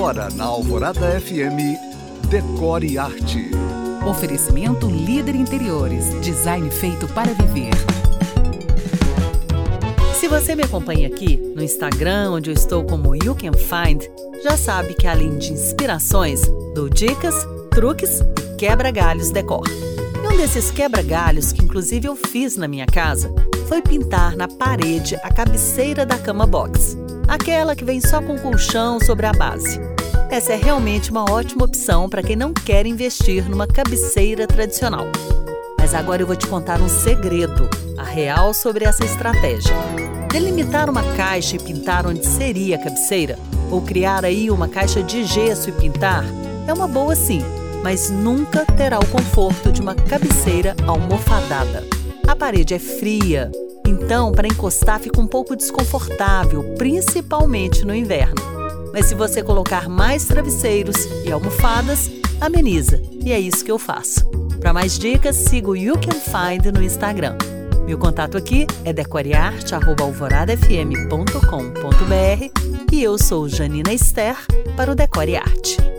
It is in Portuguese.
Agora na Alvorada FM, Decore Arte. Oferecimento Líder Interiores, design feito para viver. Se você me acompanha aqui no Instagram, onde eu estou como You Can Find, já sabe que além de inspirações, dou dicas, truques e quebra-galhos decor. E um desses quebra-galhos que inclusive eu fiz na minha casa foi pintar na parede a cabeceira da cama box, aquela que vem só com colchão sobre a base. Essa é realmente uma ótima opção para quem não quer investir numa cabeceira tradicional. Mas agora eu vou te contar um segredo, a real sobre essa estratégia. Delimitar uma caixa e pintar onde seria a cabeceira, ou criar aí uma caixa de gesso e pintar, é uma boa sim, mas nunca terá o conforto de uma cabeceira almofadada. A parede é fria, então para encostar fica um pouco desconfortável, principalmente no inverno. Mas se você colocar mais travesseiros e almofadas, ameniza. E é isso que eu faço. Para mais dicas, siga o You Can Find no Instagram. Meu contato aqui é decorearte.alvoradafm.com.br e eu sou Janina Esther para o Decore Arte.